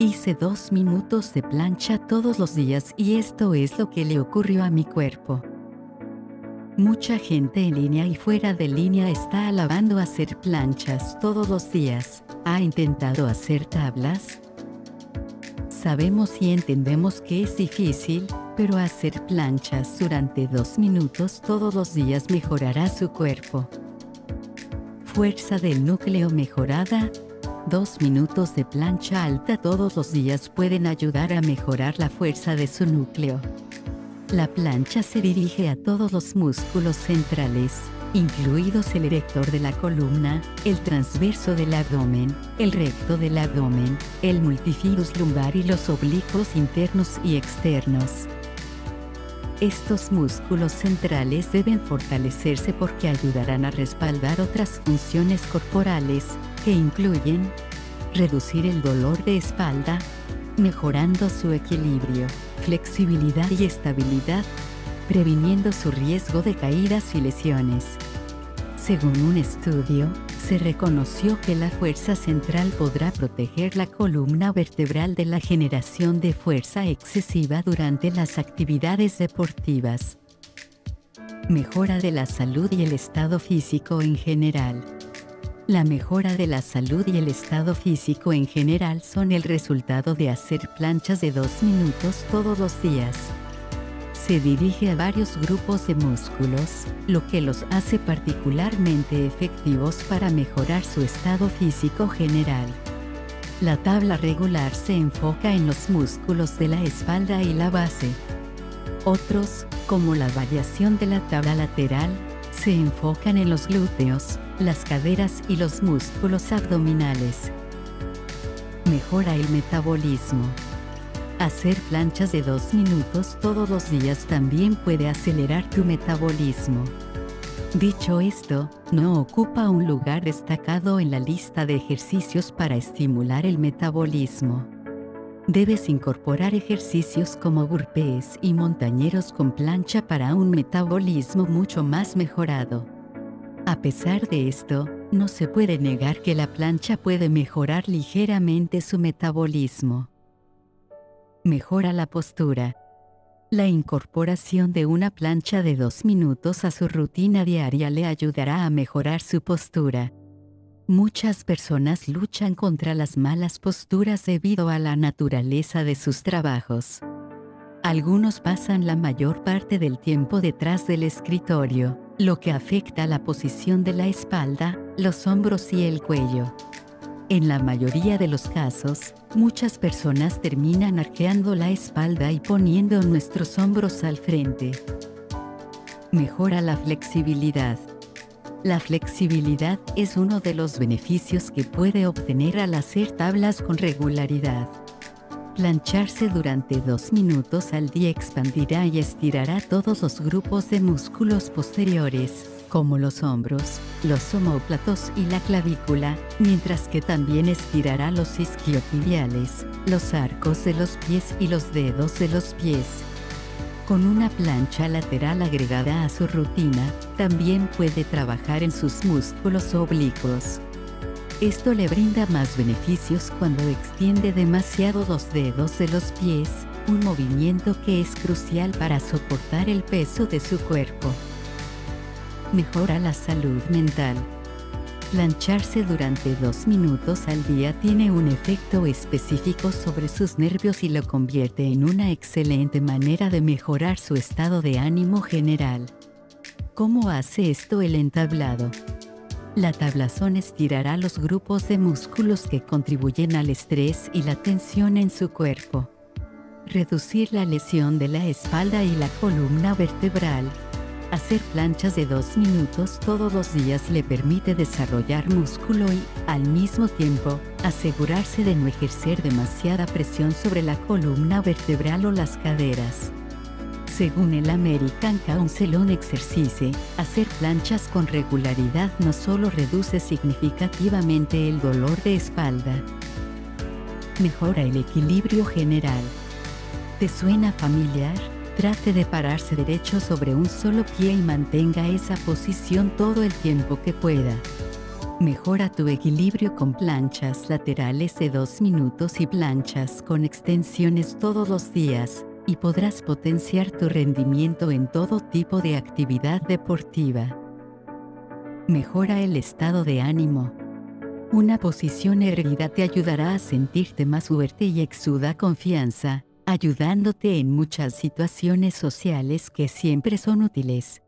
Hice dos minutos de plancha todos los días y esto es lo que le ocurrió a mi cuerpo. Mucha gente en línea y fuera de línea está alabando hacer planchas todos los días. ¿Ha intentado hacer tablas? Sabemos y entendemos que es difícil, pero hacer planchas durante dos minutos todos los días mejorará su cuerpo. Fuerza del núcleo mejorada. Dos minutos de plancha alta todos los días pueden ayudar a mejorar la fuerza de su núcleo. La plancha se dirige a todos los músculos centrales, incluidos el erector de la columna, el transverso del abdomen, el recto del abdomen, el multifidus lumbar y los oblicuos internos y externos. Estos músculos centrales deben fortalecerse porque ayudarán a respaldar otras funciones corporales, que incluyen reducir el dolor de espalda, mejorando su equilibrio, flexibilidad y estabilidad, previniendo su riesgo de caídas y lesiones. Según un estudio, se reconoció que la fuerza central podrá proteger la columna vertebral de la generación de fuerza excesiva durante las actividades deportivas. Mejora de la salud y el estado físico en general. La mejora de la salud y el estado físico en general son el resultado de hacer planchas de dos minutos todos los días. Se dirige a varios grupos de músculos, lo que los hace particularmente efectivos para mejorar su estado físico general. La tabla regular se enfoca en los músculos de la espalda y la base. Otros, como la variación de la tabla lateral, se enfocan en los glúteos, las caderas y los músculos abdominales. Mejora el metabolismo. Hacer planchas de 2 minutos todos los días también puede acelerar tu metabolismo. Dicho esto, no ocupa un lugar destacado en la lista de ejercicios para estimular el metabolismo. Debes incorporar ejercicios como burpees y montañeros con plancha para un metabolismo mucho más mejorado. A pesar de esto, no se puede negar que la plancha puede mejorar ligeramente su metabolismo. Mejora la postura. La incorporación de una plancha de dos minutos a su rutina diaria le ayudará a mejorar su postura. Muchas personas luchan contra las malas posturas debido a la naturaleza de sus trabajos. Algunos pasan la mayor parte del tiempo detrás del escritorio, lo que afecta la posición de la espalda, los hombros y el cuello. En la mayoría de los casos, muchas personas terminan arqueando la espalda y poniendo nuestros hombros al frente. Mejora la flexibilidad. La flexibilidad es uno de los beneficios que puede obtener al hacer tablas con regularidad. Plancharse durante dos minutos al día expandirá y estirará todos los grupos de músculos posteriores, como los hombros, los omóplatos y la clavícula, mientras que también estirará los isquiotibiales, los arcos de los pies y los dedos de los pies. Con una plancha lateral agregada a su rutina, también puede trabajar en sus músculos oblicuos. Esto le brinda más beneficios cuando extiende demasiado los dedos de los pies, un movimiento que es crucial para soportar el peso de su cuerpo. Mejora la salud mental. Plancharse durante dos minutos al día tiene un efecto específico sobre sus nervios y lo convierte en una excelente manera de mejorar su estado de ánimo general. ¿Cómo hace esto el entablado? La tablazón estirará los grupos de músculos que contribuyen al estrés y la tensión en su cuerpo. Reducir la lesión de la espalda y la columna vertebral. Hacer planchas de dos minutos todos los días le permite desarrollar músculo y, al mismo tiempo, asegurarse de no ejercer demasiada presión sobre la columna vertebral o las caderas. Según el American Council on Exercise, hacer planchas con regularidad no solo reduce significativamente el dolor de espalda, mejora el equilibrio general. ¿Te suena familiar? Trate de pararse derecho sobre un solo pie y mantenga esa posición todo el tiempo que pueda. Mejora tu equilibrio con planchas laterales de 2 minutos y planchas con extensiones todos los días, y podrás potenciar tu rendimiento en todo tipo de actividad deportiva. Mejora el estado de ánimo. Una posición erguida te ayudará a sentirte más fuerte y exuda confianza, ayudándote en muchas situaciones sociales que siempre son útiles.